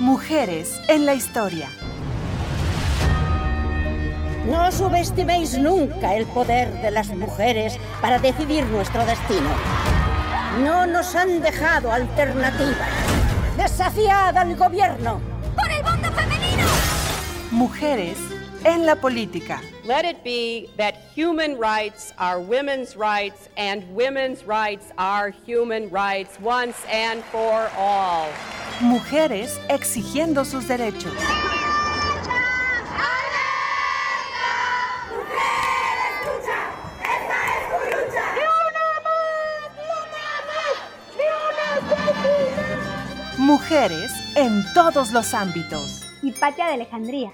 Mujeres en la historia. No subestiméis nunca el poder de las mujeres para decidir nuestro destino. No nos han dejado alternativa. Desafiad al gobierno. ¡Por el voto femenino! Mujeres en la política. Let it be that human rights are women's rights and women's rights are human rights once and for all. Mujeres exigiendo sus derechos. Mujeres en todos los ámbitos. Hipatia de Alejandría.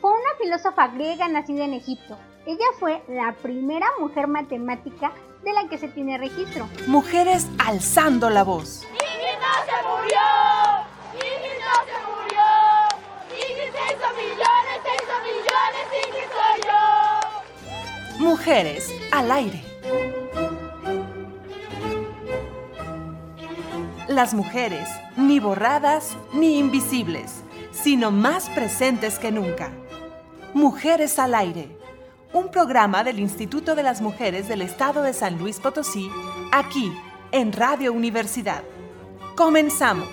Fue una filósofa griega nacida en Egipto. Ella fue la primera mujer matemática de la que se tiene registro. Mujeres alzando la voz. ¡Ingrid no se murió! ¡Ingrid no se murió! ¡Ingrid se hizo millones, se hizo millones! ¡Ingrid soy yo! Mujeres al aire. Las mujeres, ni borradas ni invisibles, sino más presentes que nunca. Mujeres al aire, un programa del Instituto de las Mujeres del Estado de San Luis Potosí, aquí en Radio Universidad. Comenzamos.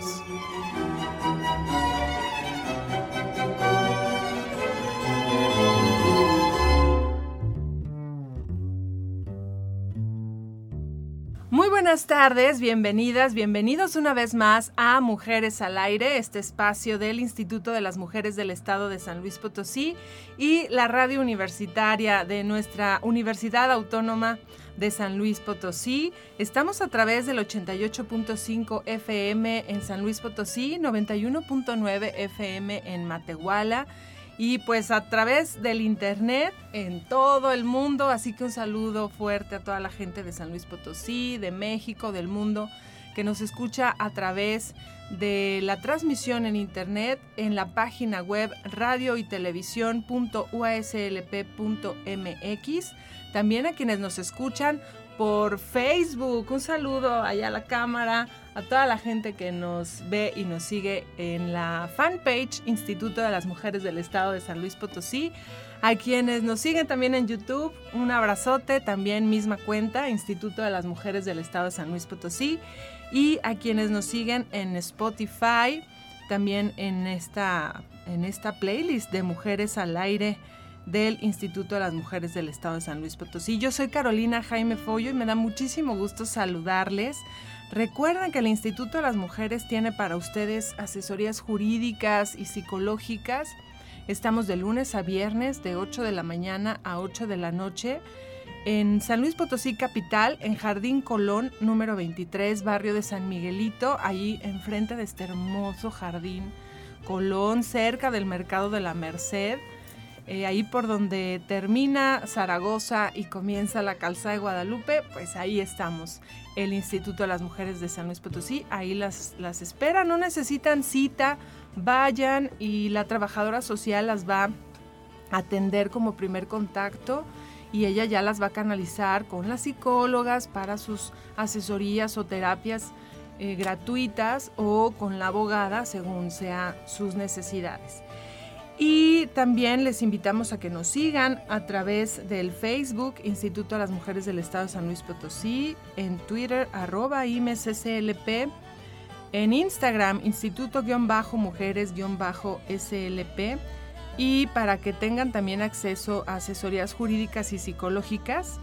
Muy buenas tardes, bienvenidas, bienvenidos una vez más a Mujeres al Aire, este espacio del Instituto de las Mujeres del Estado de San Luis Potosí y la radio universitaria de nuestra Universidad Autónoma de San Luis Potosí. Estamos a través del 88.5 FM en San Luis Potosí, 91.9 FM en Matehuala y pues a través del internet en todo el mundo. Así que un saludo fuerte a toda la gente de San Luis Potosí, de México, del mundo, que nos escucha a través de la transmisión en internet en la página web radio y televisión.uaslp.mx. También a quienes nos escuchan por Facebook. Un saludo allá a la cámara, a toda la gente que nos ve y nos sigue en la fanpage Instituto de las Mujeres del Estado de San Luis Potosí. A quienes nos siguen también en YouTube, un abrazote, también misma cuenta, Instituto de las Mujeres del Estado de San Luis Potosí. Y a quienes nos siguen en Spotify, también en esta, en esta playlist de Mujeres al Aire del Instituto de las Mujeres del Estado de San Luis Potosí. Yo soy Carolina Jaime Follo y me da muchísimo gusto saludarles. Recuerden que el Instituto de las Mujeres tiene para ustedes asesorías jurídicas y psicológicas. Estamos de lunes a viernes de 8 de la mañana a 8 de la noche en San Luis Potosí Capital, en Jardín Colón, número 23, barrio de San Miguelito, ahí enfrente de este hermoso jardín Colón, cerca del Mercado de la Merced. Eh, ahí por donde termina Zaragoza y comienza la calzada de Guadalupe, pues ahí estamos, el Instituto de las Mujeres de San Luis Potosí, ahí las, las espera, no necesitan cita, vayan y la trabajadora social las va a atender como primer contacto y ella ya las va a canalizar con las psicólogas para sus asesorías o terapias eh, gratuitas o con la abogada según sean sus necesidades. Y también les invitamos a que nos sigan a través del Facebook Instituto de las Mujeres del Estado de San Luis Potosí, en Twitter arroba IMSCLP, en Instagram Instituto-Mujeres-SLP y para que tengan también acceso a asesorías jurídicas y psicológicas,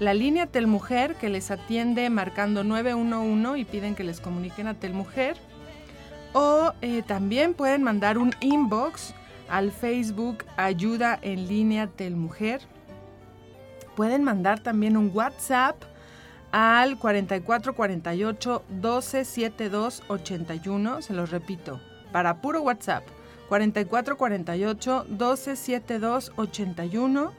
la línea Telmujer que les atiende marcando 911 y piden que les comuniquen a Telmujer. O eh, también pueden mandar un inbox al Facebook Ayuda en línea Telmujer. Pueden mandar también un WhatsApp al 4448 1272 81. Se los repito, para puro WhatsApp. 4448 1272 81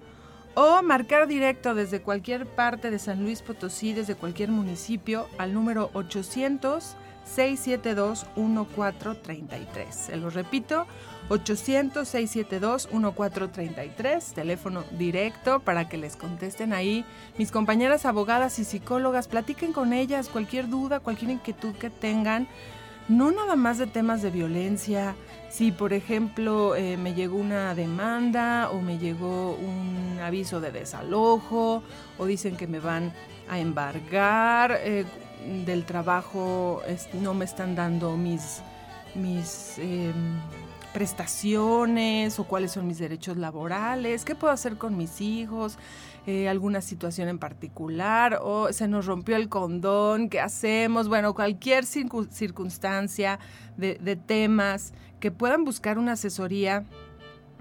o marcar directo desde cualquier parte de San Luis Potosí, desde cualquier municipio, al número 800 672 1433. Se lo repito, 800 672 1433, teléfono directo para que les contesten ahí. Mis compañeras abogadas y psicólogas, platiquen con ellas cualquier duda, cualquier inquietud que tengan no nada más de temas de violencia. Si, por ejemplo, eh, me llegó una demanda o me llegó un aviso de desalojo o dicen que me van a embargar eh, del trabajo, no me están dando mis, mis em, prestaciones o cuáles son mis derechos laborales, qué puedo hacer con mis hijos, eh, alguna situación en particular o se nos rompió el condón, qué hacemos, bueno, cualquier circunstancia de, de temas que puedan buscar una asesoría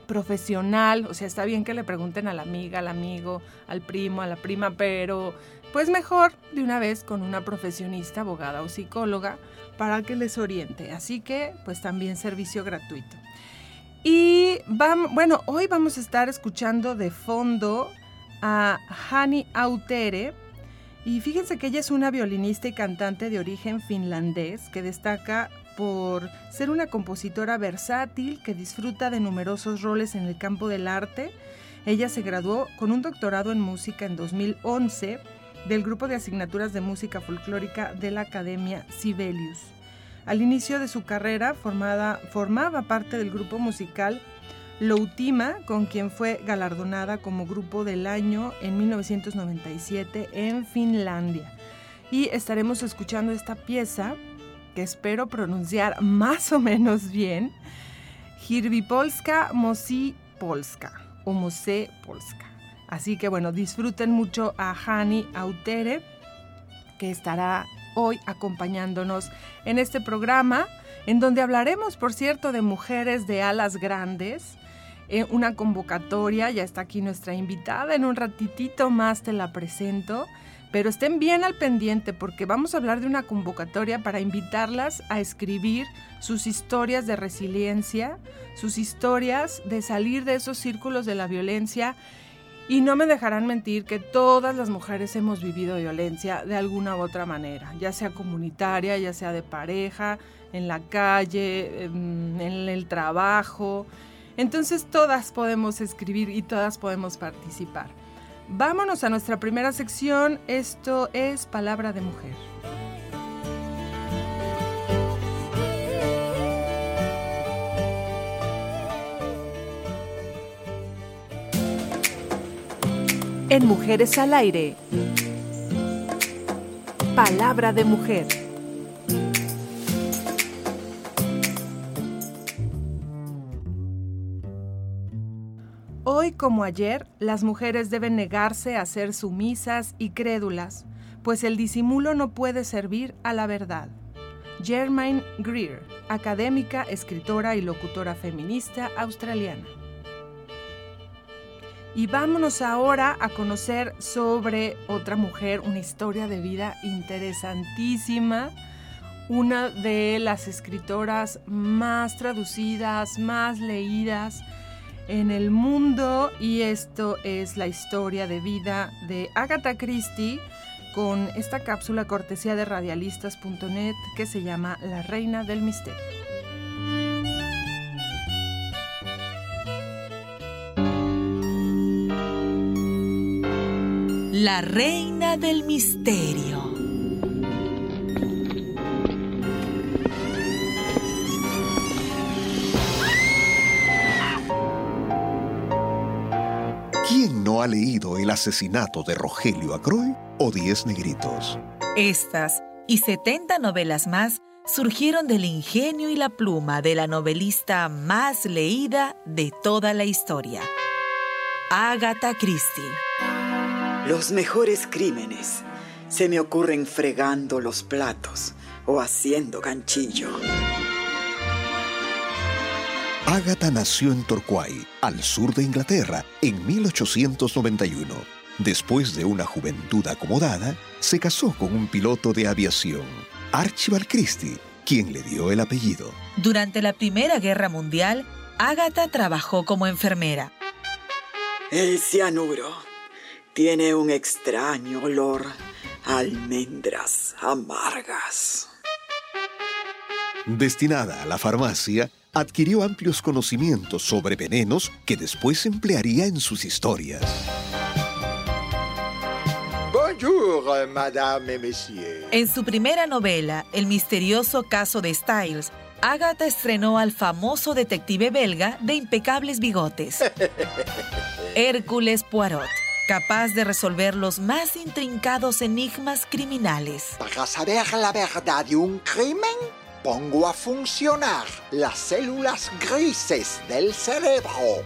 profesional, o sea, está bien que le pregunten a la amiga, al amigo, al primo, a la prima, pero pues mejor de una vez con una profesionista, abogada o psicóloga para que les oriente. Así que pues también servicio gratuito. Y vamos, bueno, hoy vamos a estar escuchando de fondo a Hani Autere. Y fíjense que ella es una violinista y cantante de origen finlandés que destaca por ser una compositora versátil que disfruta de numerosos roles en el campo del arte. Ella se graduó con un doctorado en música en 2011 del grupo de asignaturas de música folclórica de la Academia Sibelius. Al inicio de su carrera formada, formaba parte del grupo musical Loutima, con quien fue galardonada como grupo del año en 1997 en Finlandia. Y estaremos escuchando esta pieza que espero pronunciar más o menos bien, Polska Mosi Polska o Mose Polska. Así que bueno, disfruten mucho a Hani Autere, que estará hoy acompañándonos en este programa, en donde hablaremos, por cierto, de mujeres de alas grandes. Eh, una convocatoria, ya está aquí nuestra invitada, en un ratitito más te la presento, pero estén bien al pendiente porque vamos a hablar de una convocatoria para invitarlas a escribir sus historias de resiliencia, sus historias de salir de esos círculos de la violencia y no me dejarán mentir que todas las mujeres hemos vivido violencia de alguna u otra manera, ya sea comunitaria, ya sea de pareja, en la calle, en, el trabajo. Entonces todas podemos escribir y todas podemos participar. Vámonos a nuestra primera sección. Esto es Palabra de Mujer. En Mujeres al Aire. Palabra de mujer. Hoy como ayer, las mujeres deben negarse a ser sumisas y crédulas, pues el disimulo no puede servir a la verdad. Germaine Greer, académica, escritora y locutora feminista australiana. Y vámonos ahora a conocer sobre otra mujer, una historia de vida interesantísima, una de las escritoras más traducidas, más leídas en el mundo y esto es la historia de vida de Agatha Christie con esta cápsula cortesía de radialistas.net que se llama La Reina del Misterio. La reina del misterio. ¿Quién no ha leído El asesinato de Rogelio Acroy o Diez Negritos? Estas y 70 novelas más surgieron del ingenio y la pluma de la novelista más leída de toda la historia, Agatha Christie. Los mejores crímenes se me ocurren fregando los platos o haciendo ganchillo. Agatha nació en Torquay, al sur de Inglaterra, en 1891. Después de una juventud acomodada, se casó con un piloto de aviación, Archibald Christie, quien le dio el apellido. Durante la Primera Guerra Mundial, Agatha trabajó como enfermera. El cianuro tiene un extraño olor a almendras amargas. Destinada a la farmacia, adquirió amplios conocimientos sobre venenos que después emplearía en sus historias. Bonjour. Madame et monsieur. En su primera novela, El misterioso caso de Styles, Agatha estrenó al famoso detective belga de impecables bigotes, Hércules Poirot, capaz de resolver los más intrincados enigmas criminales. Para saber la verdad de un crimen, pongo a funcionar las células grises del cerebro.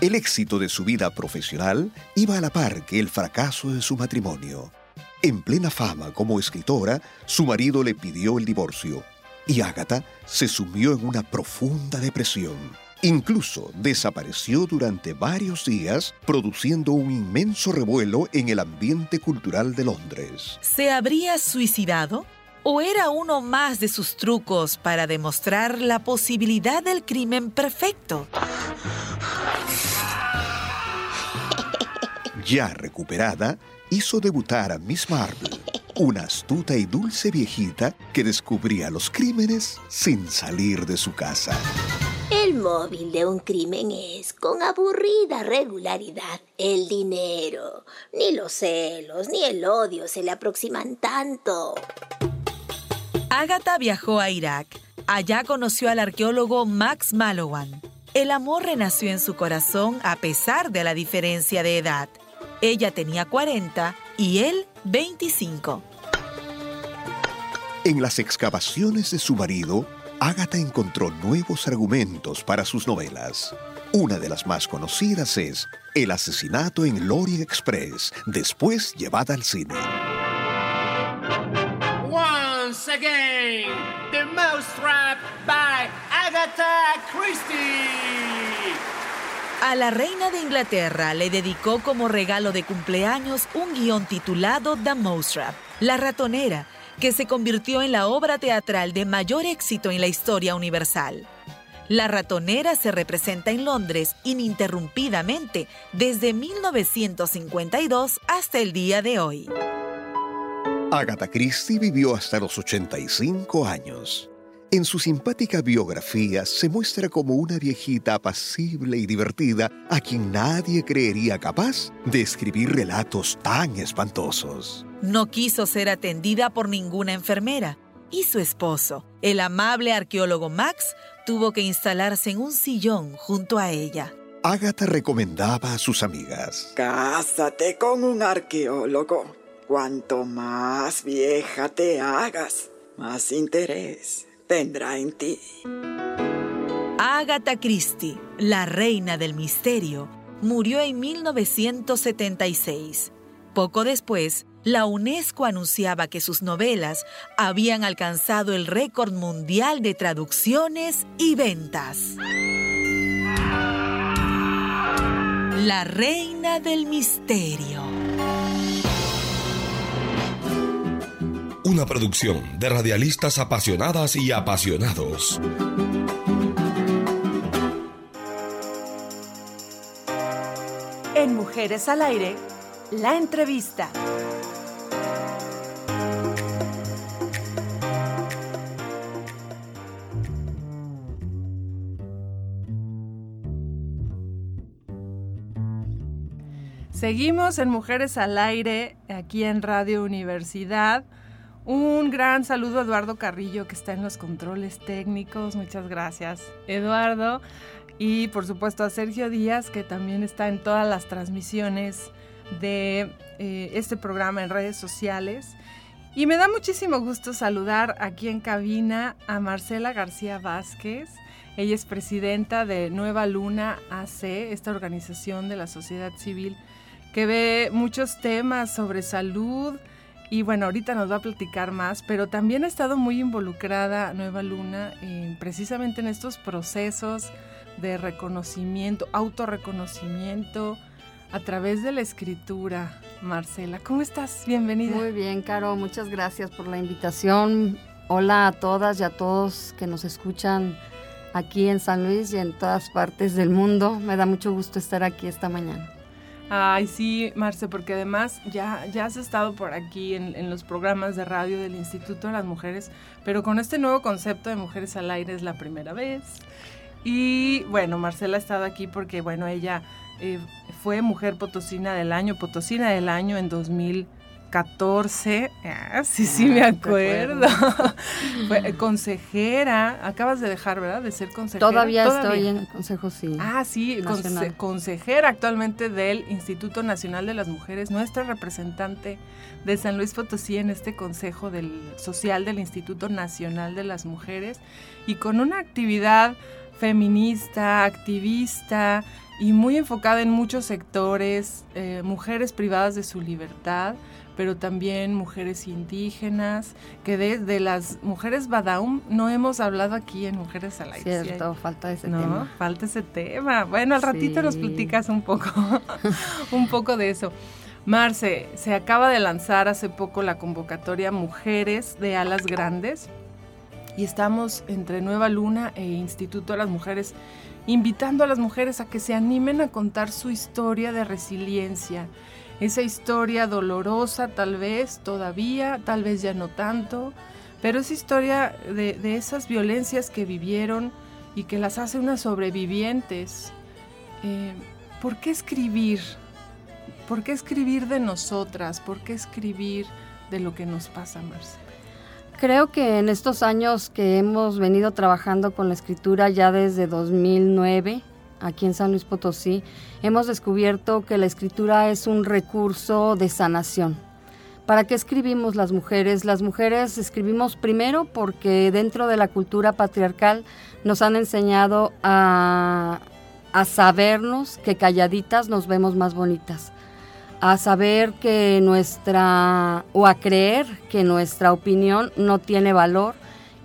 El éxito de su vida profesional iba a la par que el fracaso de su matrimonio. En plena fama como escritora, su marido le pidió el divorcio y Agatha se sumió en una profunda depresión. Incluso desapareció durante varios días, produciendo un inmenso revuelo en el ambiente cultural de Londres. ¿Se habría suicidado? ¿O era uno más de sus trucos para demostrar la posibilidad del crimen perfecto? Ya recuperada, hizo debutar a Miss Marple, una astuta y dulce viejita que descubría los crímenes sin salir de su casa. El móvil de un crimen es, con aburrida regularidad, el dinero. Ni los celos ni el odio se le aproximan tanto. Agatha viajó a Irak. Allá conoció al arqueólogo Max Malowan. El amor renació en su corazón a pesar de la diferencia de edad. Ella tenía 40 y él 25. En las excavaciones de su marido, Agatha encontró nuevos argumentos para sus novelas. Una de las más conocidas es El asesinato en Lorient Express, después llevada al cine. Once again, the Mousetrap by Agatha Christie. A la reina de Inglaterra le dedicó como regalo de cumpleaños un guion titulado The Mousetrap, La ratonera, que se convirtió en la obra teatral de mayor éxito en la historia universal. La ratonera se representa en Londres ininterrumpidamente desde 1952 hasta el día de hoy. Agatha Christie vivió hasta los 85 años. En su simpática biografía se muestra como una viejita apacible y divertida a quien nadie creería capaz de escribir relatos tan espantosos. No quiso ser atendida por ninguna enfermera y su esposo, el amable arqueólogo Max, tuvo que instalarse en un sillón junto a ella. Agatha recomendaba a sus amigas. Cásate con un arqueólogo. Cuanto más vieja te hagas, más interés tendrá en ti. Agatha Christie, la reina del misterio, murió en 1976. Poco después, la UNESCO anunciaba que sus novelas habían alcanzado el récord mundial de traducciones y ventas. La reina del misterio. Una producción de radialistas apasionadas y apasionados. En Mujeres al Aire, la entrevista. Seguimos en Mujeres al Aire, aquí en Radio Universidad. Un gran saludo a Eduardo Carrillo, que está en los controles técnicos. Muchas gracias, Eduardo. Y por supuesto a Sergio Díaz, que también está en todas las transmisiones de eh, este programa en redes sociales. Y me da muchísimo gusto saludar aquí en cabina a Marcela García Vázquez. Ella es presidenta de Nueva Luna AC, esta organización de la sociedad civil que ve muchos temas sobre salud y bueno, ahorita nos va a platicar más, pero también ha estado muy involucrada Nueva Luna precisamente en estos procesos de reconocimiento, autorreconocimiento a través de la escritura. Marcela, ¿cómo estás? Bienvenida. Muy bien, Caro, muchas gracias por la invitación. Hola a todas y a todos que nos escuchan aquí en San Luis y en todas partes del mundo. Me da mucho gusto estar aquí esta mañana. Ay, sí, Marce, porque además ya, ya has estado por aquí en, los programas de radio del Instituto de las Mujeres, pero con este nuevo concepto de Mujeres al Aire es la primera vez. Y bueno, Marcela ha estado aquí porque, bueno, ella eh, fue Mujer Potosina del Año, Potosina del Año en 2014. Ah, sí, sí, me Ah, acuerdo. Fue consejera, acabas de dejar, ¿verdad? De ser consejera. Todavía, estoy en el consejo, sí. Ah, sí, conse- consejera actualmente del Instituto Nacional de las Mujeres, nuestra representante de San Luis Potosí en este Consejo del Social del Instituto Nacional de las Mujeres y con una actividad feminista, activista y muy enfocada en muchos sectores, eh, mujeres privadas de su libertad, pero también mujeres indígenas, que desde las mujeres Badaum no hemos hablado aquí en Mujeres al Aire. ¿sí? Cierto, falta ese No, tema. falta ese tema. Bueno, al ratito nos Sí. platicas un poco, un poco de eso. Marce, se acaba de lanzar hace poco la convocatoria Mujeres de Alas Grandes y estamos entre Nueva Luna e Instituto de las Mujeres invitando a las mujeres a que se animen a contar su historia de resiliencia, esa historia dolorosa tal vez todavía, tal vez ya no tanto, pero esa historia de, esas violencias que vivieron y que las hace unas sobrevivientes. Eh, ¿Por qué escribir? ¿Por qué escribir de nosotras? ¿Por qué escribir de lo que nos pasa, Marce? Creo que en estos años que hemos venido trabajando con la escritura ya desde 2009, aquí en San Luis Potosí, hemos descubierto que la escritura es un recurso de sanación. ¿Para qué escribimos las mujeres? Las mujeres escribimos primero porque dentro de la cultura patriarcal nos han enseñado a, a sabernos que calladitas nos vemos más bonitas a saber que nuestra, o a creer que nuestra opinión no tiene valor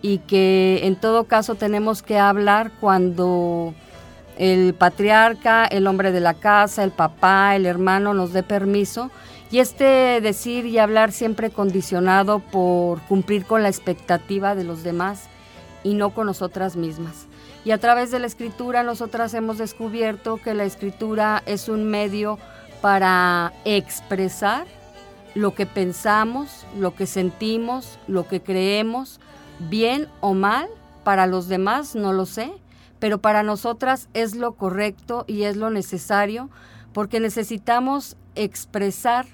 y que en todo caso tenemos que hablar cuando el patriarca, el hombre de la casa, el papá, el hermano nos dé permiso. Y este decir y hablar siempre condicionado por cumplir con la expectativa de los demás y no con nosotras mismas. Y a través de la escritura nosotras hemos descubierto que la escritura es un medio para expresar lo que pensamos, lo que sentimos, lo que creemos, bien o mal, para los demás no lo sé, pero para nosotras es lo correcto y es lo necesario porque necesitamos expresar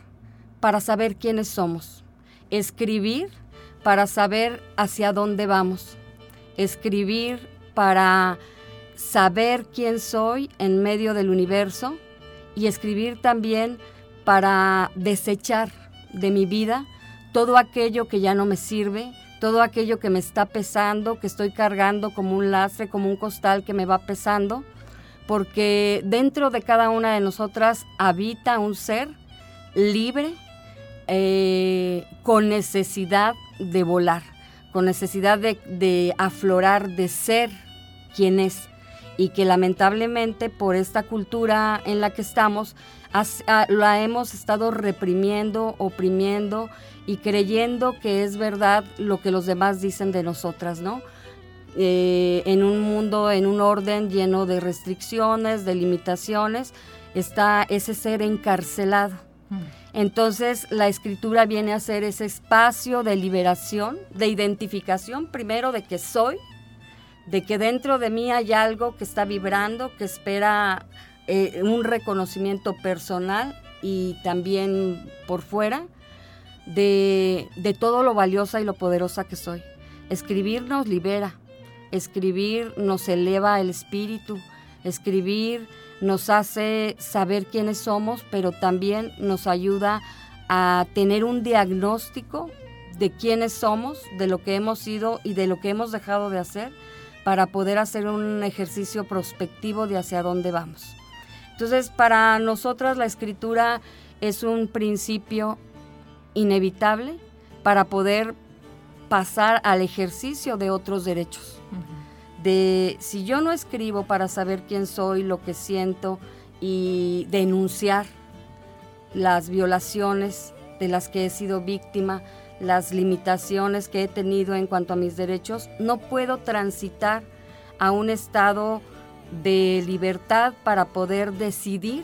para saber quiénes somos, escribir para saber hacia dónde vamos, escribir para saber quién soy en medio del universo y escribir también para desechar de mi vida todo aquello que ya no me sirve, todo aquello que me está pesando, que estoy cargando como un lastre, como un costal que me va pesando, porque dentro de cada una de nosotras habita un ser libre, eh, con necesidad de volar, con necesidad de, de aflorar, de ser quien es. Y que lamentablemente por esta cultura en la que estamos has- ah, la hemos estado reprimiendo, oprimiendo y creyendo que es verdad lo que los demás dicen de nosotras, ¿no? Eh, en un mundo, en un orden lleno de restricciones, de limitaciones, está ese ser encarcelado. Entonces la escritura viene a ser ese espacio de liberación, de identificación, primero de que soy, de que dentro de mí hay algo que está vibrando, que espera eh, un reconocimiento personal y también por fuera de, de todo lo valiosa y lo poderosa que soy. Escribir nos libera, escribir nos eleva el espíritu, escribir nos hace saber quiénes somos, pero también nos ayuda a tener un diagnóstico de quiénes somos, de lo que hemos sido y de lo que hemos dejado de hacer para poder hacer un ejercicio prospectivo de hacia dónde vamos. Entonces, para nosotras la escritura es un principio inevitable para poder pasar al ejercicio de otros derechos. De si yo no escribo para saber quién soy, lo que siento y denunciar las violaciones de las que he sido víctima, las limitaciones que he tenido en cuanto a mis derechos, no puedo transitar a un estado de libertad para poder decidir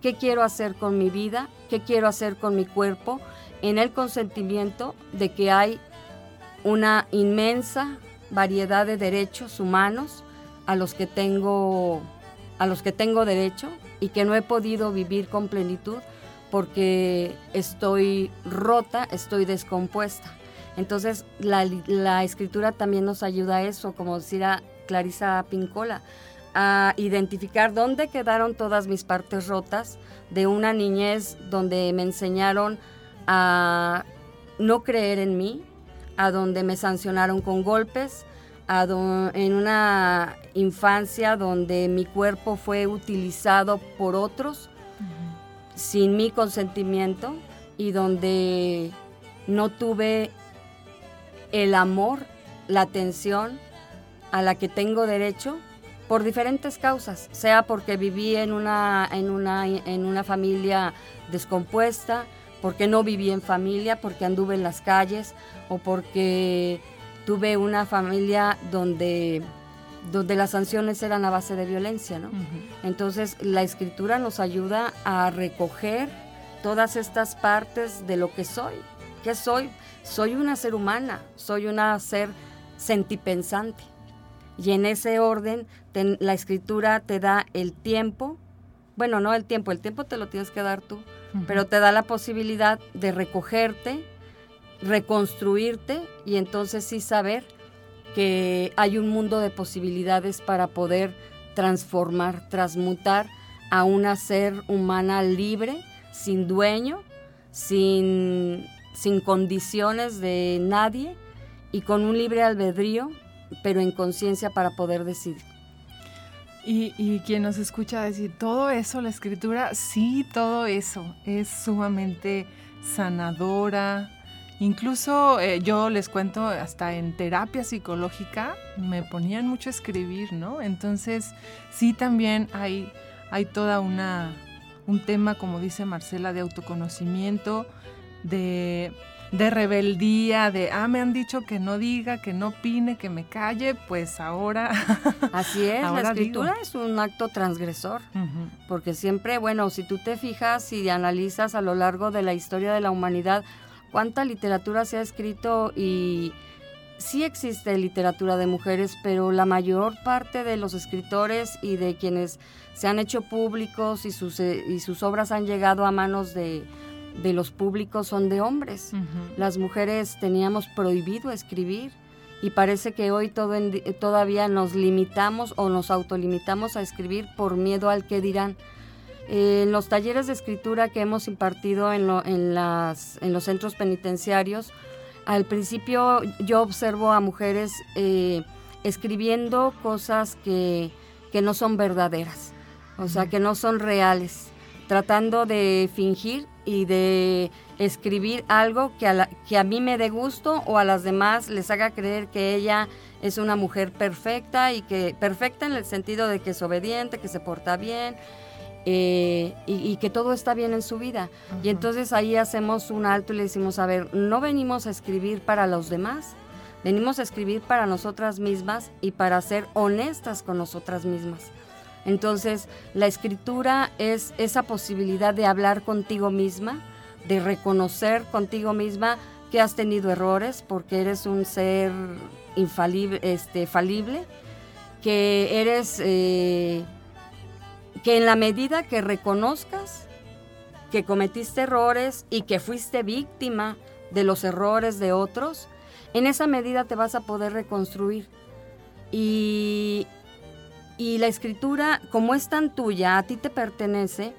qué quiero hacer con mi vida, qué quiero hacer con mi cuerpo, en el consentimiento de que hay una inmensa variedad de derechos humanos a los que tengo a los que tengo derecho y que no he podido vivir con plenitud porque estoy rota, estoy descompuesta. Entonces la, la escritura también nos ayuda a eso, como decía Clarisa Pincola, a identificar dónde quedaron todas mis partes rotas de una niñez donde me enseñaron a no creer en mí, a donde me sancionaron con golpes, a en una infancia donde mi cuerpo fue utilizado por otros sin mi consentimiento y donde no tuve el amor, la atención a la que tengo derecho por diferentes causas, sea porque viví en una, en una, en una familia descompuesta, porque no viví en familia, porque anduve en las calles o porque tuve una familia donde, donde las sanciones eran a base de violencia. ¿no? Entonces la escritura nos ayuda a recoger todas estas partes de lo que soy. ¿Qué soy? Soy una ser humana, soy una ser sentipensante. Y en ese orden la escritura te da el tiempo, bueno, no el tiempo, el tiempo te lo tienes que dar tú, pero te da la posibilidad de recogerte, reconstruirte y entonces sí saber que hay un mundo de posibilidades para poder transformar, transmutar a una ser humana libre, sin dueño, sin, sin condiciones de nadie y con un libre albedrío, pero en conciencia para poder decidir. Y, y, quien nos escucha decir, todo eso, la escritura, sí, todo eso es sumamente sanadora. Incluso eh, yo les cuento, hasta en terapia psicológica me ponían mucho a escribir, ¿no? Entonces, sí, también hay, hay toda una, un tema, como dice Marcela, de autoconocimiento, de de rebeldía, de, ah, me han dicho que no diga, que no opine, que me calle, pues ahora... Así es, la escritura es un acto transgresor, porque siempre, bueno, si tú te fijas y analizas a lo largo de la historia de la humanidad, cuánta literatura se ha escrito y sí existe literatura de mujeres, pero la mayor parte de los escritores y de quienes se han hecho públicos y sus, eh, y sus obras han llegado a manos de de los públicos son de hombres. Las mujeres teníamos prohibido escribir y parece que hoy todo todavía nos limitamos o nos autolimitamos a escribir por miedo al que dirán. en los talleres de escritura que hemos impartido en, en, las, en los centros penitenciarios, al principio yo observo a mujeres eh, escribiendo cosas que, que no son verdaderas, o sea, que no son reales, tratando de fingir y de escribir algo que a, que a mí me dé gusto o a las demás les haga creer que ella es una mujer perfecta y que perfecta en el sentido de que es obediente, que se porta bien eh, y, que todo está bien en su vida. Y entonces ahí hacemos un alto y le decimos, a ver, no venimos a escribir para los demás, venimos a escribir para nosotras mismas y para ser honestas con nosotras mismas. Entonces, la escritura es esa posibilidad de hablar contigo misma, de reconocer contigo misma que has tenido errores porque eres un ser infalible, este, falible, que eres, eh, que en la medida que reconozcas que cometiste errores y que fuiste víctima de los errores de otros, en esa medida te vas a poder reconstruir. Y y la escritura, como es tan tuya, a ti te pertenece,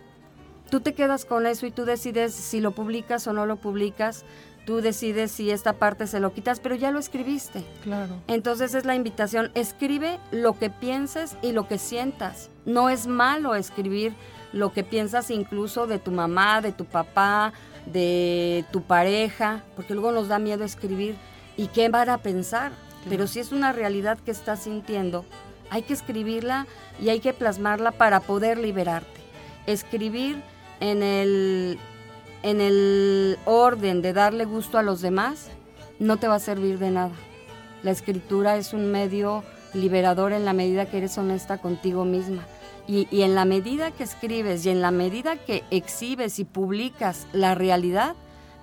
tú te quedas con eso y tú decides si lo publicas o no lo publicas, tú decides si esta parte se lo quitas, pero ya lo escribiste. Claro. Entonces es la invitación, escribe lo que pienses y lo que sientas. No es malo escribir lo que piensas incluso de tu mamá, de tu papá, de tu pareja, porque luego nos da miedo escribir y qué van a pensar. Pero si es una realidad que estás sintiendo, hay que escribirla y hay que plasmarla para poder liberarte. Escribir en el, en el orden de darle gusto a los demás no te va a servir de nada. La escritura es un medio liberador en la medida que eres honesta contigo misma. Y, y, en la medida que escribes y en la medida que exhibes y publicas la realidad,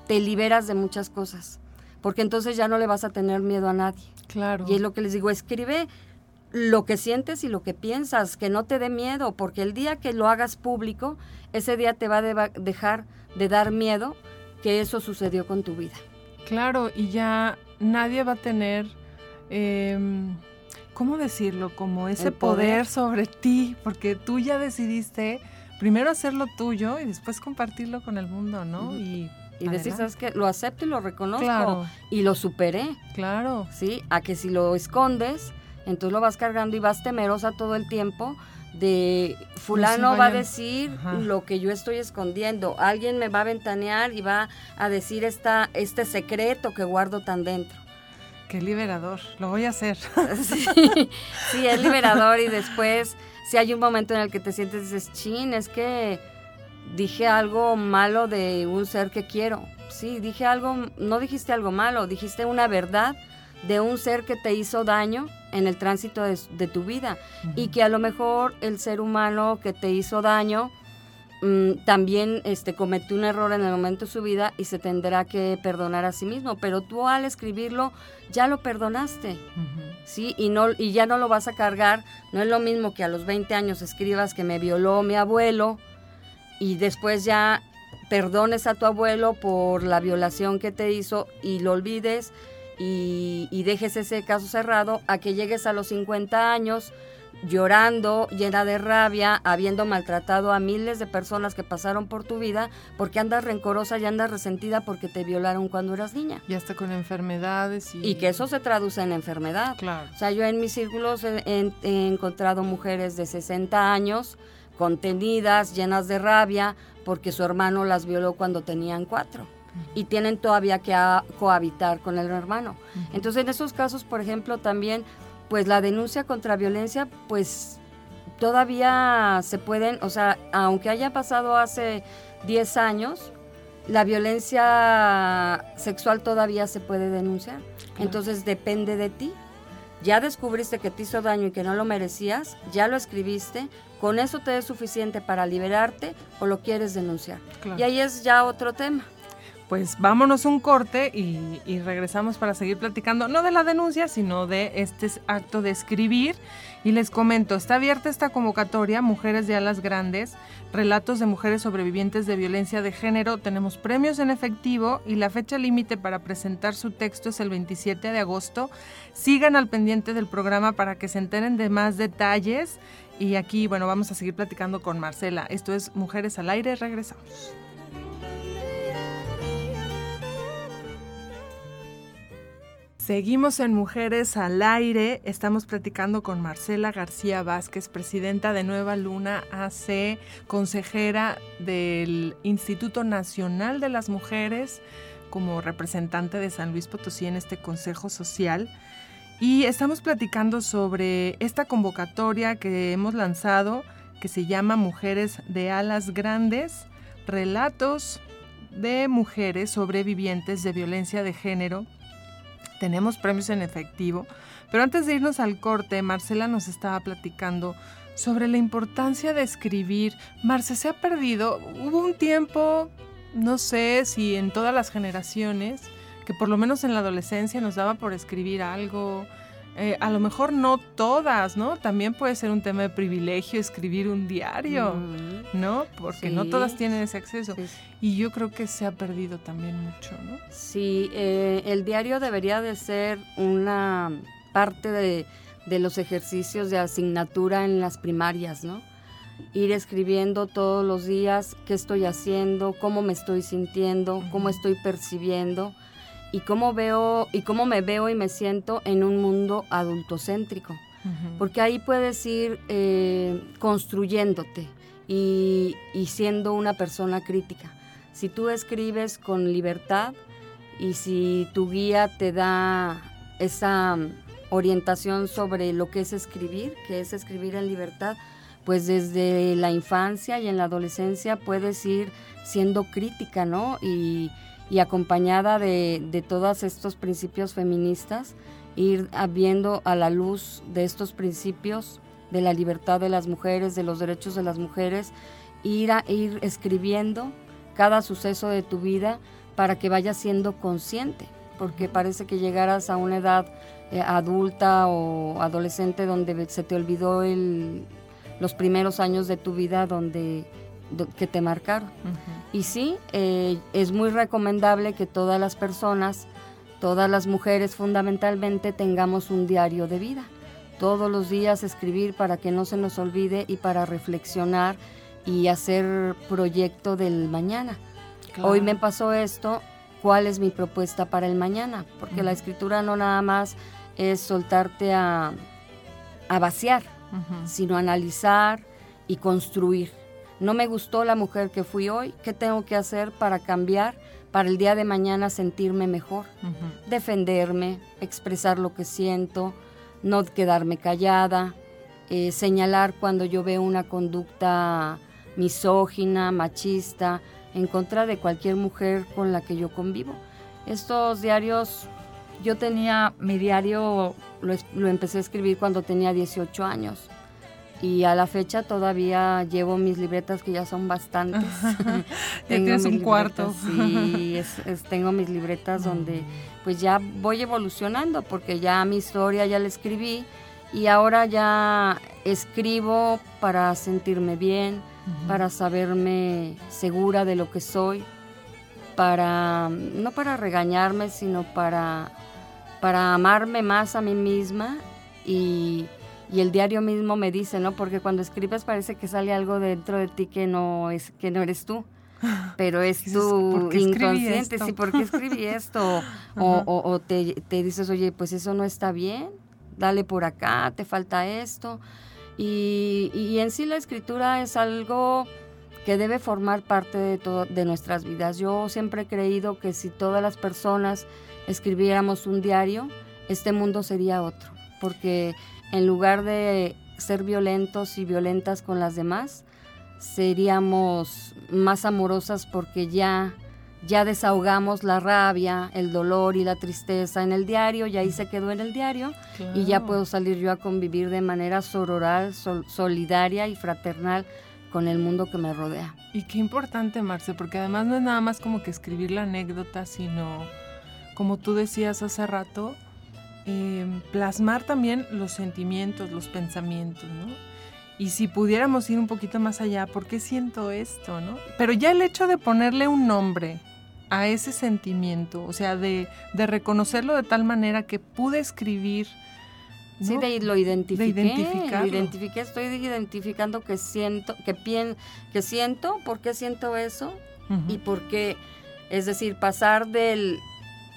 te liberas de muchas cosas. Porque entonces ya no le vas a tener miedo a nadie. Claro. Y es lo que les digo, escribe lo que sientes y lo que piensas, que no te dé miedo, porque el día que lo hagas público, ese día te va a dejar de dar miedo que eso sucedió con tu vida. Claro, y ya nadie va a tener, em, ¿cómo decirlo? Como ese poder. sobre ti, porque tú ya decidiste primero hacerlo tuyo y después compartirlo con el mundo, ¿no? Y y decir, ¿sabes qué? Lo acepto y lo reconozco y lo superé. Claro. Sí, a que si lo escondes, entonces lo vas cargando y vas temerosa todo el tiempo de fulano va a decir lo que yo estoy escondiendo, alguien me va a ventanear y va a decir esta, este secreto que guardo tan dentro. Qué liberador, lo voy a hacer. sí, sí, es liberador y después si hay un momento en el que te sientes y dices, chin, es que dije algo malo de un ser que quiero. Sí, dije algo, no dijiste algo malo, dijiste una verdad de un ser que te hizo daño en el tránsito de, tu vida. Y que a lo mejor el ser humano que te hizo daño mm, también este, cometió un error en el momento de su vida y se tendrá que perdonar a sí mismo, pero tú al escribirlo ya lo perdonaste, ¿sí? Y, no, y ya no lo vas a cargar, no es lo mismo que a los 20 años escribas que me violó mi abuelo y después ya perdones a tu abuelo por la violación que te hizo y lo olvides y, dejes ese caso cerrado a que llegues a los 50 años llorando, llena de rabia, habiendo maltratado a miles de personas que pasaron por tu vida, porque andas rencorosa y andas resentida porque te violaron cuando eras niña. Y hasta con enfermedades. Y, que eso se traduce en enfermedad. Claro. O sea, yo en mis círculos he, encontrado mujeres de 60 años contenidas, llenas de rabia, porque su hermano las violó cuando tenían cuatro y tienen todavía que cohabitar con el hermano. Entonces, en esos casos, por ejemplo, también, pues la denuncia contra violencia, pues todavía se pueden, o sea, aunque haya pasado hace 10 años, la violencia sexual todavía se puede denunciar. Entonces, depende de ti. Ya descubriste que te hizo daño y que no lo merecías, ya lo escribiste, con eso te es suficiente para liberarte o lo quieres denunciar. Y ahí es ya otro tema pues vámonos un corte y, regresamos para seguir platicando, no de la denuncia, sino de este acto de escribir. Y les comento, está abierta esta convocatoria, Mujeres de Alas Grandes, relatos de mujeres sobrevivientes de violencia de género. Tenemos premios en efectivo y la fecha límite para presentar su texto es el 27 de agosto. Sigan al pendiente del programa para que se enteren de más detalles. Y aquí, bueno, vamos a seguir platicando con Marcela. Esto es Mujeres al Aire, regresamos. Seguimos en Mujeres al Aire. Estamos platicando con Marcela García Vázquez, presidenta de Nueva Luna AC, consejera del Instituto Nacional de las Mujeres, como representante de San Luis Potosí en este Consejo Social. Y estamos platicando sobre esta convocatoria que hemos lanzado, que se llama Mujeres de Alas Grandes, relatos de mujeres sobrevivientes de violencia de género tenemos premios en efectivo. Pero antes de irnos al corte, Marcela nos estaba platicando sobre la importancia de escribir. Marce, se ha perdido. Hubo un tiempo, no sé si en todas las generaciones, que por lo menos en la adolescencia nos daba por escribir algo, eh, a lo mejor no todas, ¿no? También puede ser un tema de privilegio escribir un diario, ¿no? Porque no todas tienen ese acceso. Y yo creo que se ha perdido también mucho, ¿no? Sí, eh, el diario debería de ser una parte de, de los ejercicios de asignatura en las primarias, ¿no? ir escribiendo todos los días qué estoy haciendo, cómo me estoy sintiendo, cómo estoy percibiendo y cómo veo y cómo me veo y me siento en un mundo adultocéntrico. Porque ahí puedes ir eh, construyéndote y, siendo una persona crítica. Si tú escribes con libertad y si tu guía te da esa orientación sobre lo que es escribir, que es escribir en libertad, pues desde la infancia y en la adolescencia puedes ir siendo crítica, ¿no? Y, y acompañada de, de todos estos principios feministas, ir viendo a la luz de estos principios de la libertad de las mujeres, de los derechos de las mujeres, ir a ir escribiendo cada suceso de tu vida para que vayas siendo consciente, porque parece que llegaras a una edad eh, adulta o adolescente donde se te olvidó el, los primeros años de tu vida donde do- que te marcaron. Y sí, eh, es muy recomendable que todas las personas, todas las mujeres fundamentalmente, tengamos un diario de vida. Todos los días escribir para que no se nos olvide y para reflexionar y hacer proyecto del mañana. Claro. Hoy me pasó esto, ¿cuál es mi propuesta para el mañana? Porque la escritura no nada más es soltarte a, a vaciar, sino analizar y construir. No me gustó la mujer que fui hoy, ¿qué tengo que hacer para cambiar, para el día de mañana sentirme mejor? Defenderme, expresar lo que siento, no quedarme callada, eh, señalar cuando yo veo una conducta misógina, machista, en contra de cualquier mujer con la que yo convivo. Estos diarios, yo tenía mi diario, lo empecé a escribir cuando tenía 18 años. Y a la fecha todavía llevo mis libretas que ya son bastantes. Ya tienes un cuarto. Sí, es- es- tengo mis libretas donde pues ya voy evolucionando porque ya mi historia ya la escribí y ahora ya escribo para sentirme bien, para saberme segura de lo que soy, para no para regañarme, sino para para amarme más a mí misma y, y el diario mismo me dice, ¿no? Porque cuando escribes parece que sale algo dentro de ti que no es que no eres tú. Pero es Dices, ¿por tu inconsciente, sí, ¿por qué escribí esto? o Ajá. o- o te, te dices, oye, pues eso no está bien, dale por acá, te falta esto. Y, y en sí la escritura es algo que debe formar parte de, todo, de nuestras vidas. Yo siempre he creído que si todas las personas escribiéramos un diario, este mundo sería otro, porque en lugar de ser violentos y violentas con las demás, seríamos más amorosas porque ya ya desahogamos la rabia, el dolor y la tristeza en el diario, y ahí se quedó en el diario, y ya puedo salir yo a convivir de manera sororal, sol- solidaria y fraternal con el mundo que me rodea. Y qué importante, Marce, porque además no es nada más como que escribir la anécdota, sino, como tú decías hace rato, eh, plasmar también los sentimientos, los pensamientos, ¿no? Y si pudiéramos ir un poquito más allá, ¿por qué siento esto, no? Pero ya el hecho de ponerle un nombre a ese sentimiento, o sea, de, de reconocerlo de tal manera que pude escribir. Sí, de, lo identifiqué, identificarlo. identifiqué, estoy identificando que siento, que pien, que siento, por qué siento eso y por qué, es decir, pasar del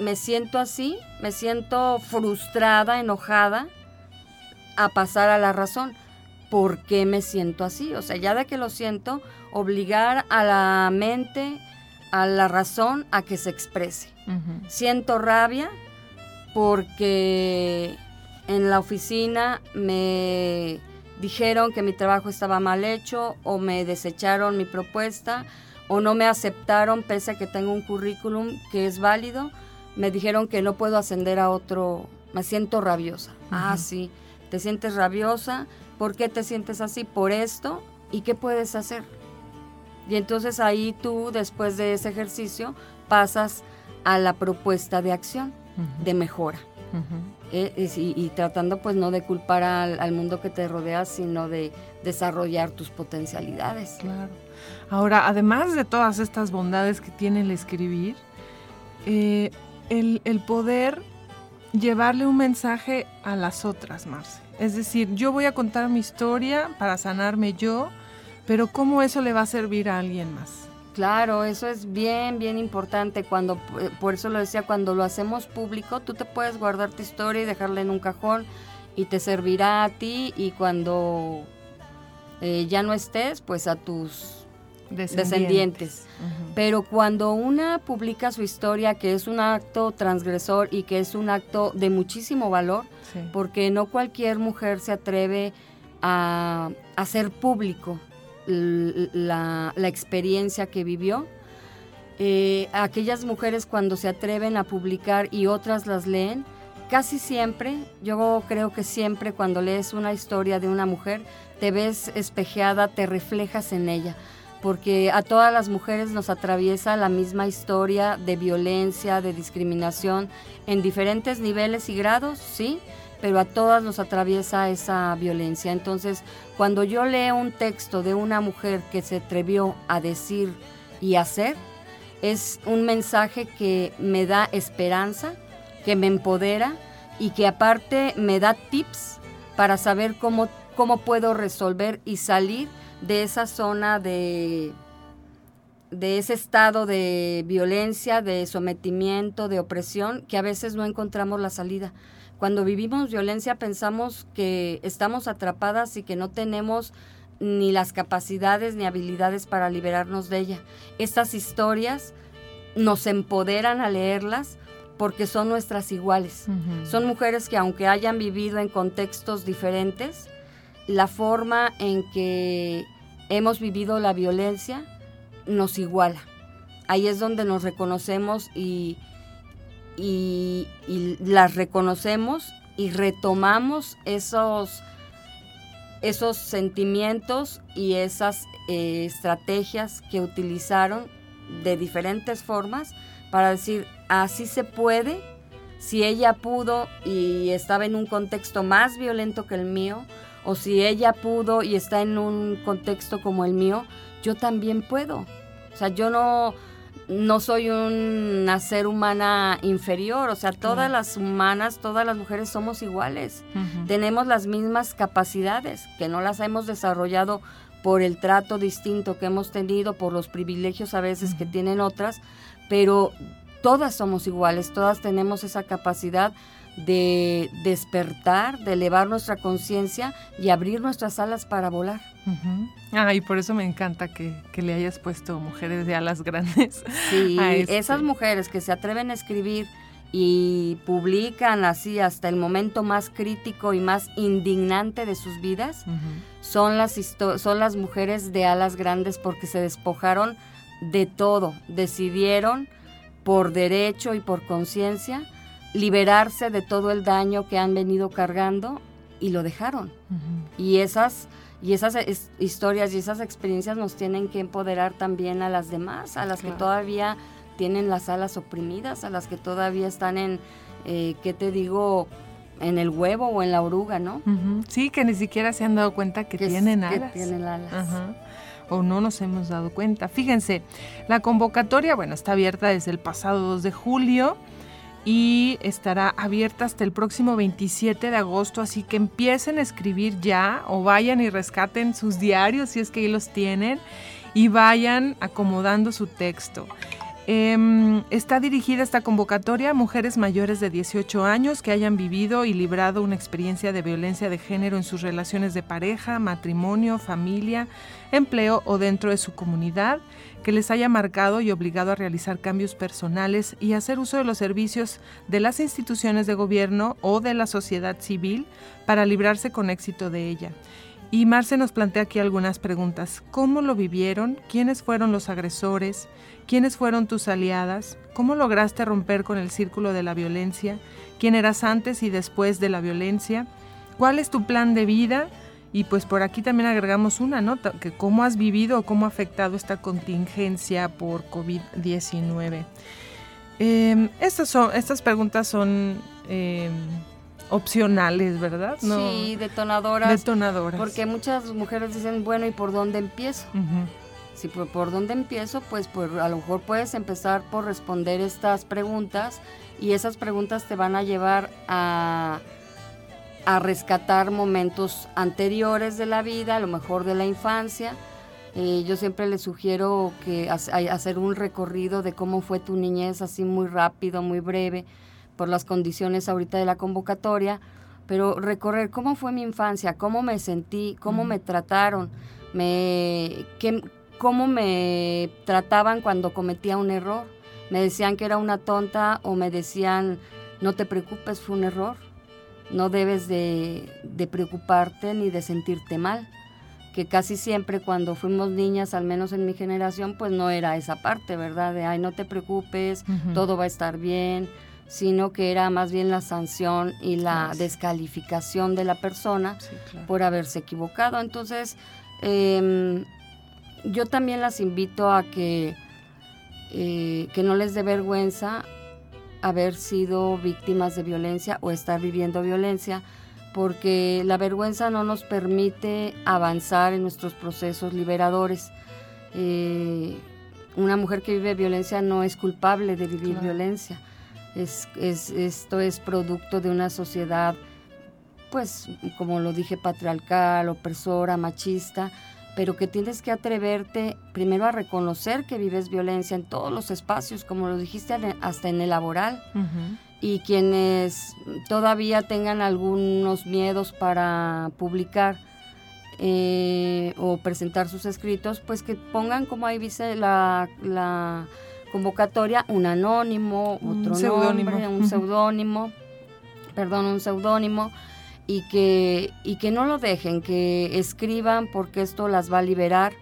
me siento así, me siento frustrada, enojada, a pasar a la razón. ¿Por qué me siento así? O sea, ya de que lo siento, obligar a la mente, a la razón, a que se exprese. Siento rabia porque en la oficina me dijeron que mi trabajo estaba mal hecho o me desecharon mi propuesta o no me aceptaron pese a que tengo un currículum que es válido. Me dijeron que no puedo ascender a otro. Me siento rabiosa. Ah, sí. Te sientes rabiosa. ¿Por qué te sientes así? Por esto. ¿Y qué puedes hacer? Y entonces ahí tú, después de ese ejercicio, pasas a la propuesta de acción, de mejora. Eh, y, y tratando pues no de culpar al, al mundo que te rodea, sino de desarrollar tus potencialidades. Claro. Ahora, además de todas estas bondades que tiene el escribir, eh, el, poder llevarle un mensaje a las otras, Marce. Es decir, yo voy a contar mi historia para sanarme yo, pero ¿cómo eso le va a servir a alguien más? Claro, eso es bien, bien importante. Cuando, eh, por eso lo decía, cuando lo hacemos público, tú te puedes guardar tu historia y dejarla en un cajón y te servirá a ti y cuando eh, ya no estés, pues a tus descendientes. Pero cuando una publica su historia, que es un acto transgresor y que es un acto de muchísimo valor, Sí. porque no cualquier mujer se atreve a hacer público la experiencia que vivió. Eh, aquellas mujeres cuando se atreven a publicar y otras las leen, casi siempre, yo creo que siempre cuando lees una historia de una mujer, te ves espejeada, te reflejas en ella. Porque a todas las mujeres nos atraviesa la misma historia de violencia, de discriminación, en diferentes niveles y grados, sí, pero a todas nos atraviesa esa violencia. Entonces, cuando yo leo un texto de una mujer que se atrevió a decir y hacer, es un mensaje que me da esperanza, que me empodera y que aparte me da tips para saber cómo, cómo puedo resolver y salir de esa zona de, de ese estado de violencia, de sometimiento, de opresión, que a veces no encontramos la salida. Cuando vivimos violencia pensamos que estamos atrapadas y que no tenemos ni las capacidades ni habilidades para liberarnos de ella. Estas historias nos empoderan a leerlas porque son nuestras iguales. Son mujeres que aunque hayan vivido en contextos diferentes, la forma en que hemos vivido la violencia nos iguala. Ahí es donde nos reconocemos y, y, las reconocemos y retomamos esos, esos sentimientos y esas eh, estrategias que utilizaron de diferentes formas para decir, así se puede, si ella pudo y estaba en un contexto más violento que el mío, o si ella pudo y está en un contexto como el mío, yo también puedo. O sea, yo no, no soy una ser humana inferior, o sea, todas las humanas, todas las mujeres somos iguales. Tenemos las mismas capacidades, que no las hemos desarrollado por el trato distinto que hemos tenido, por los privilegios a veces que tienen otras, pero todas somos iguales, todas tenemos esa capacidad de despertar, de elevar nuestra conciencia y abrir nuestras alas para volar. Ah, y por eso me encanta que, le hayas puesto mujeres de alas grandes. Sí, este esas mujeres que se atreven a escribir y publican así hasta el momento más crítico y más indignante de sus vidas, son, las son las mujeres de alas grandes porque se despojaron de todo, decidieron por derecho y por conciencia liberarse de todo el daño que han venido cargando y lo dejaron. Y esas y esas historias y esas experiencias nos tienen que empoderar también a las demás, a las que todavía tienen las alas oprimidas, a las que todavía están en, eh, ¿qué te digo? En el huevo o en la oruga, ¿no? Sí, que ni siquiera se han dado cuenta que, tienen alas. Que tienen alas. O no nos hemos dado cuenta. Fíjense, la convocatoria, bueno, está abierta desde el pasado 2 de julio y estará abierta hasta el próximo 27 de agosto, así que empiecen a escribir ya o vayan y rescaten sus diarios si es que ahí los tienen y vayan acomodando su texto. Em, está dirigida esta convocatoria a mujeres mayores de 18 años que hayan vivido y librado una experiencia de violencia de género en sus relaciones de pareja, matrimonio, familia, empleo o dentro de su comunidad que les haya marcado y obligado a realizar cambios personales y hacer uso de los servicios de las instituciones de gobierno o de la sociedad civil para librarse con éxito de ella. Y Marce nos plantea aquí algunas preguntas. ¿Cómo lo vivieron? ¿Quiénes fueron los agresores? ¿Quiénes fueron tus aliadas? ¿Cómo lograste romper con el círculo de la violencia? ¿Quién eras antes y después de la violencia? ¿Cuál es tu plan de vida? Y pues por aquí también agregamos una nota, que cómo has vivido o cómo ha afectado esta contingencia por COVID-19. Em, estas, son, estas preguntas son em, opcionales, ¿verdad? Sí, detonadoras. Detonadoras. Porque muchas mujeres dicen, bueno, ¿y por dónde empiezo? Si por, por, dónde empiezo, pues por, a lo mejor puedes empezar por responder estas preguntas y esas preguntas te van a llevar a a rescatar momentos anteriores de la vida, a lo mejor de la infancia. Eh, yo siempre les sugiero que hacer un recorrido de cómo fue tu niñez, así muy rápido, muy breve, por las condiciones ahorita de la convocatoria, pero recorrer cómo fue mi infancia, cómo me sentí, cómo me trataron, me, cómo me trataban cuando cometía un error. Me decían que era una tonta o me decían, no te preocupes, fue un error no debes de, preocuparte ni de sentirte mal, que casi siempre cuando fuimos niñas, al menos en mi generación, pues no era esa parte, ¿verdad? De, ay, no te preocupes, todo va a estar bien, sino que era más bien la sanción y la descalificación de la persona por haberse equivocado. Entonces, em, yo también las invito a que, eh, que no les dé vergüenza haber sido víctimas de violencia o estar viviendo violencia, porque la vergüenza no nos permite avanzar en nuestros procesos liberadores. Eh, una mujer que vive violencia no es culpable de vivir violencia. Es, esto es producto de una sociedad, pues, como lo dije, patriarcal, opresora, machista, pero que tienes que atreverte primero a reconocer que vives violencia en todos los espacios, como lo dijiste, hasta en el laboral. Y quienes todavía tengan algunos miedos para publicar eh, o presentar sus escritos, pues que pongan, como ahí dice la, la convocatoria, un anónimo, otro nombre, un seudónimo, perdón, un seudónimo y que, y que no lo dejen, que escriban porque esto las va a liberar.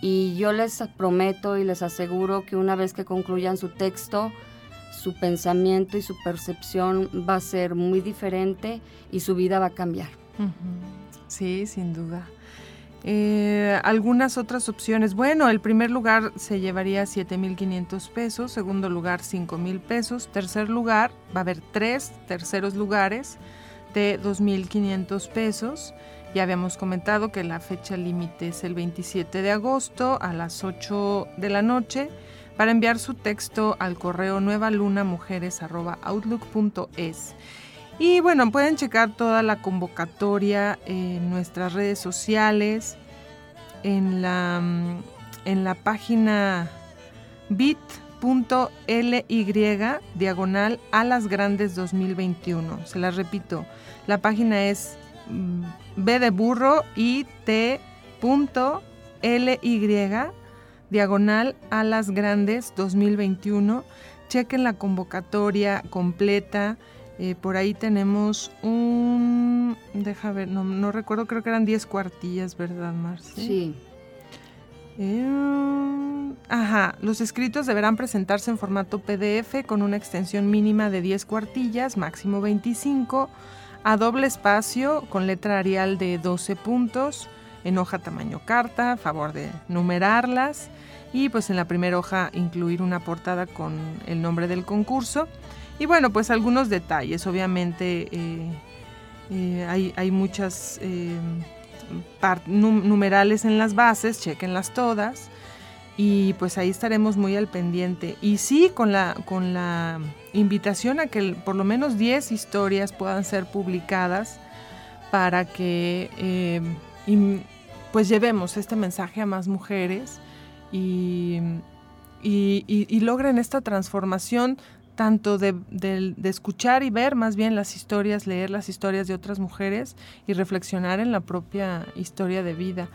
Y yo les prometo y les aseguro que una vez que concluyan su texto, su pensamiento y su percepción va a ser muy diferente y su vida va a cambiar. Sí, sin duda. Eh, algunas otras opciones. Bueno, el primer lugar se llevaría 7.500 pesos, segundo lugar 5.000 pesos, tercer lugar va a haber tres terceros lugares de 2.500 pesos. Ya habíamos comentado que la fecha límite es el 27 de agosto a las 8 de la noche para enviar su texto al correo nuevalunamujeres.outlook.es. Y bueno, pueden checar toda la convocatoria en nuestras redes sociales, en la, en la página bit .ly diagonal a las grandes 2021. Se las repito, la página es mm, b de burro y t diagonal a las grandes 2021. Chequen la convocatoria completa. Eh, por ahí tenemos un, deja ver, no, no recuerdo, creo que eran 10 cuartillas, ¿verdad, Marcia? Sí. Eh, ajá, los escritos deberán presentarse en formato PDF con una extensión mínima de 10 cuartillas, máximo 25, a doble espacio con letra arial de 12 puntos, en hoja tamaño carta, a favor de numerarlas y pues en la primera hoja incluir una portada con el nombre del concurso. Y bueno, pues algunos detalles, obviamente eh, eh, hay, hay, muchas numerales en las bases, chequenlas todas y pues ahí estaremos muy al pendiente. Y sí, con la, con la invitación a que por lo menos 10 historias puedan ser publicadas para que eh, pues llevemos este mensaje a más mujeres y, y logren esta transformación tanto de, escuchar y ver más bien las historias, leer las historias de otras mujeres y reflexionar en la propia historia de vida.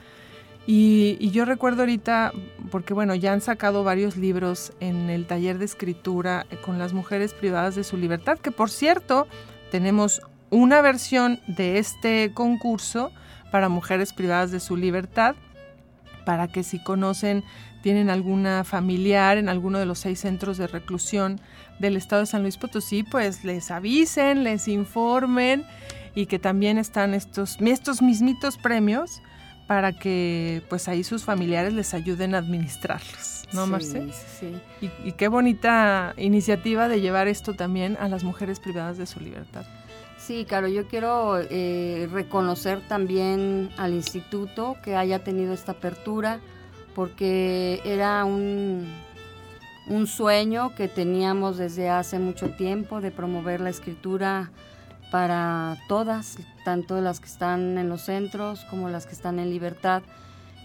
Y, yo recuerdo ahorita, porque bueno, ya han sacado varios libros en el taller de escritura con las mujeres privadas de su libertad, que por cierto, tenemos una versión de este concurso para mujeres privadas de su libertad, para que si conocen, tienen alguna familiar en alguno de los seis centros de reclusión del estado de San Luis Potosí, pues les avisen, les informen y que también están estos, estos mismitos premios para que pues ahí sus familiares les ayuden a administrarlos, ¿no, Marce? Sí. Y, y, qué bonita iniciativa de llevar esto también a las mujeres privadas de su libertad. Sí, claro, yo quiero eh, reconocer también al instituto que haya tenido esta apertura, porque era un, un sueño que teníamos desde hace mucho tiempo de promover la escritura para todas, tanto las que están en los centros como las que están en libertad,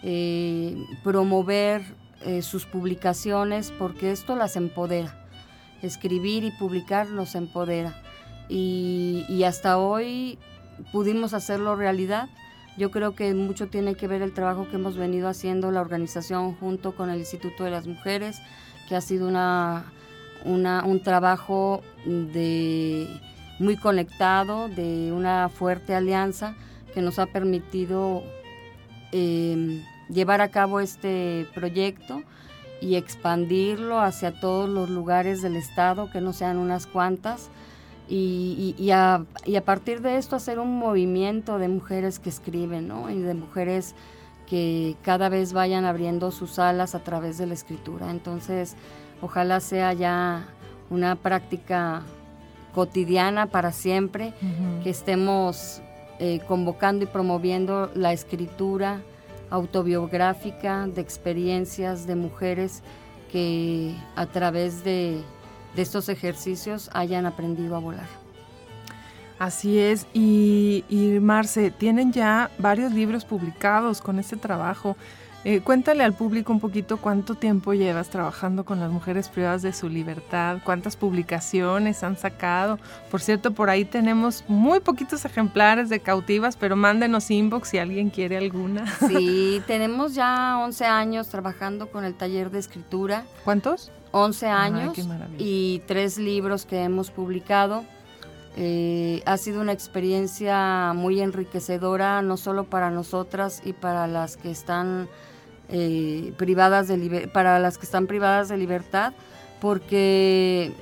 eh, promover eh, sus publicaciones porque esto las empodera. Escribir y publicar los empodera. Y, y hasta hoy pudimos hacerlo realidad. Yo creo que mucho tiene que ver el trabajo que hemos venido haciendo la organización junto con el Instituto de las Mujeres, que ha sido una, un trabajo de, muy conectado, de una fuerte alianza que nos ha permitido em, llevar a cabo este proyecto y expandirlo hacia todos los lugares del estado, que no sean unas cuantas, y, y, a, y, a, partir de esto hacer un movimiento de mujeres que escriben, ¿no? Y de mujeres que cada vez vayan abriendo sus alas a través de la escritura. Entonces, ojalá sea ya una práctica cotidiana para siempre, que estemos eh, convocando y promoviendo la escritura autobiográfica de experiencias de mujeres que a través de, de estos ejercicios hayan aprendido a volar. Así es, y, y Marce, tienen ya varios libros publicados con este trabajo. Eh, cuéntale al público un poquito cuánto tiempo llevas trabajando con las mujeres privadas de su libertad, cuántas publicaciones han sacado. Por cierto, por ahí tenemos muy poquitos ejemplares de cautivas, pero mándenos inbox si alguien quiere alguna. Sí, tenemos ya 11 años trabajando con el taller de escritura. ¿Cuántos? 11 años y tres libros que hemos publicado. Eh, ha sido una experiencia muy enriquecedora, no solo para nosotras y para las que están eh, privadas de para las que están privadas de libertad, porque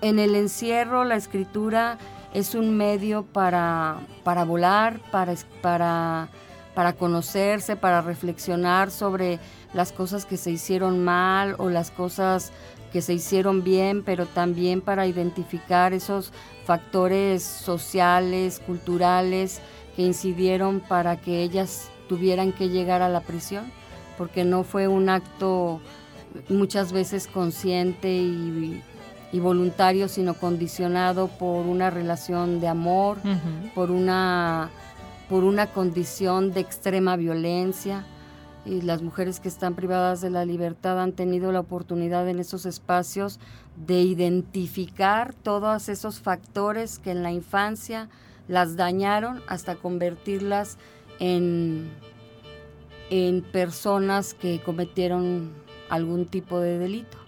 en el encierro la escritura es un medio para, para volar, para, para, para conocerse, para reflexionar sobre las cosas que se hicieron mal o las cosas que se hicieron bien, pero también para identificar esos factores sociales, culturales que incidieron para que ellas tuvieran que llegar a la prisión, porque no fue un acto muchas veces consciente y, voluntario, sino condicionado por una relación de amor, por, una, por una condición de extrema violencia y las mujeres que están privadas de la libertad han tenido la oportunidad en esos espacios de identificar todos esos factores que en la infancia las dañaron hasta convertirlas en, en personas que cometieron algún tipo de delito.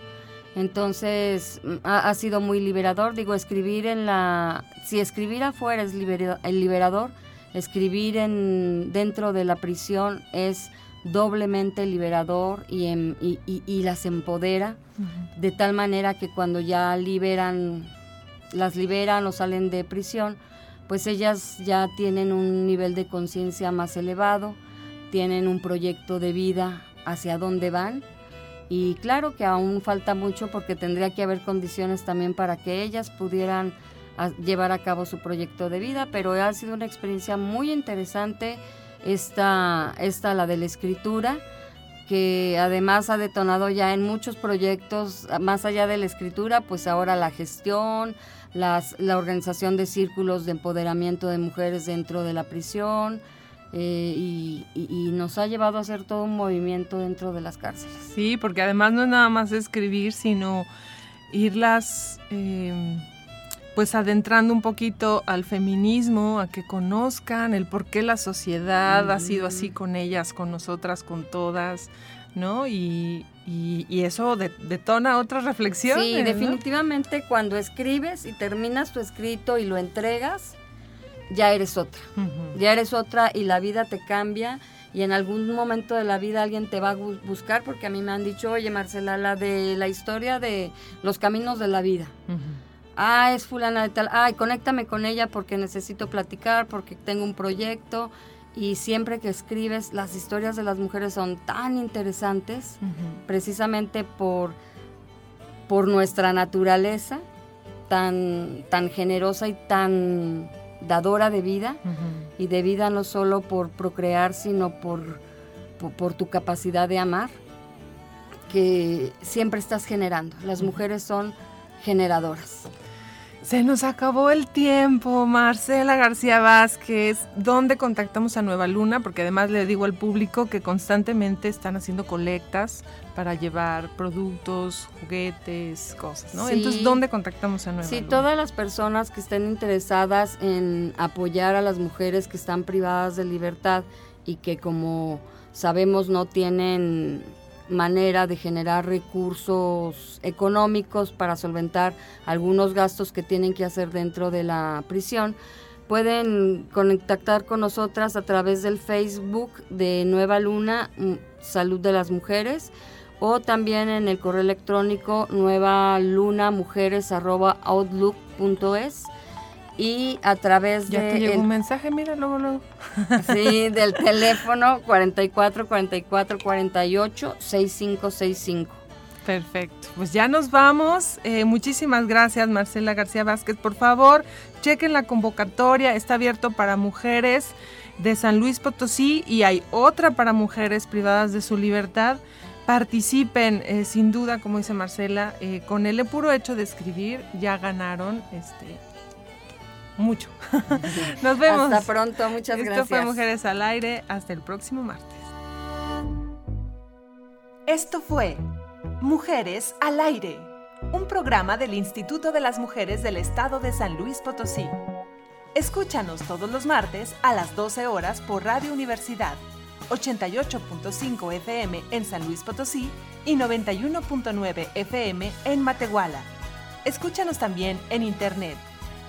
Entonces ha, sido muy liberador, digo, escribir en la, si escribir afuera es el liberador, escribir en, dentro de la prisión es doblemente liberador y, y, las empodera, de tal manera que cuando ya liberan, las liberan o salen de prisión, pues ellas ya tienen un nivel de conciencia más elevado, tienen un proyecto de vida hacia dónde van. Y claro que aún falta mucho porque tendría que haber condiciones también para que ellas pudieran llevar a cabo su proyecto de vida, pero ha sido una experiencia muy interesante esta, esta la de la escritura, que además ha detonado ya en muchos proyectos, más allá de la escritura, pues ahora la gestión, las, la organización de círculos de empoderamiento de mujeres dentro de la prisión, eh, y, nos ha llevado a hacer todo un movimiento dentro de las cárceles. Sí, porque además no es nada más escribir, sino irlas... Eh, pues adentrando un poquito al feminismo, a que conozcan el por qué la sociedad ha sido así con ellas, con nosotras, con todas, ¿no? Y, eso detona otras reflexiones. Sí, definitivamente cuando escribes y terminas tu escrito y lo entregas, ya eres otra. Ya eres otra y la vida te cambia y en algún momento de la vida alguien te va a buscar porque a mí me han dicho, oye Marcela, la de la historia de los caminos de la vida ah, es fulana de tal, ay, conéctame con ella porque necesito platicar, porque tengo un proyecto. Y siempre que escribes, las historias de las mujeres son tan interesantes, precisamente por, por nuestra naturaleza tan, tan generosa y tan dadora de vida, y de vida no solo por procrear, sino por, por tu capacidad de amar, que siempre estás generando. Las mujeres son generadoras. Se nos acabó el tiempo, Marcela García Vázquez. ¿Dónde contactamos a Nueva Luna? Porque además le digo al público que constantemente están haciendo colectas para llevar productos, juguetes, cosas, ¿no? Entonces, ¿dónde contactamos a Nueva sí, Luna? Sí, todas las personas que estén interesadas en apoyar a las mujeres que están privadas de libertad y que como sabemos no tienen manera de generar recursos económicos para solventar algunos gastos que tienen que hacer dentro de la prisión, pueden contactar con nosotras a través del Facebook de Nueva Luna mm, Salud de las Mujeres o también en el correo electrónico nueva luna mujeres outlook.es y a través Ya de te llegó el- un mensaje, mira, luego, luego. sí, del teléfono 44 44 48 6565. Perfecto. Pues ya nos vamos. Eh, muchísimas gracias, Marcela García Vázquez. Por favor, chequen la convocatoria. Está abierto para mujeres de San Luis Potosí y hay otra para mujeres privadas de su libertad. Participen, eh, sin duda, como dice Marcela, eh, con el puro hecho de escribir ya ganaron este mucho. Nos vemos. Hasta pronto, muchas Esto gracias. fue Mujeres al Aire. Hasta el próximo martes. Esto fue Mujeres al Aire, un programa del Instituto de las Mujeres del Estado de San Luis Potosí. Escúchanos todos los martes a las 12 horas por Radio Universidad, 88.5 FM en San Luis Potosí y 91.9 FM en Matehuala. Escúchanos también en internet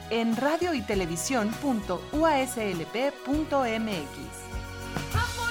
en radio y televisión.uaslp.mx.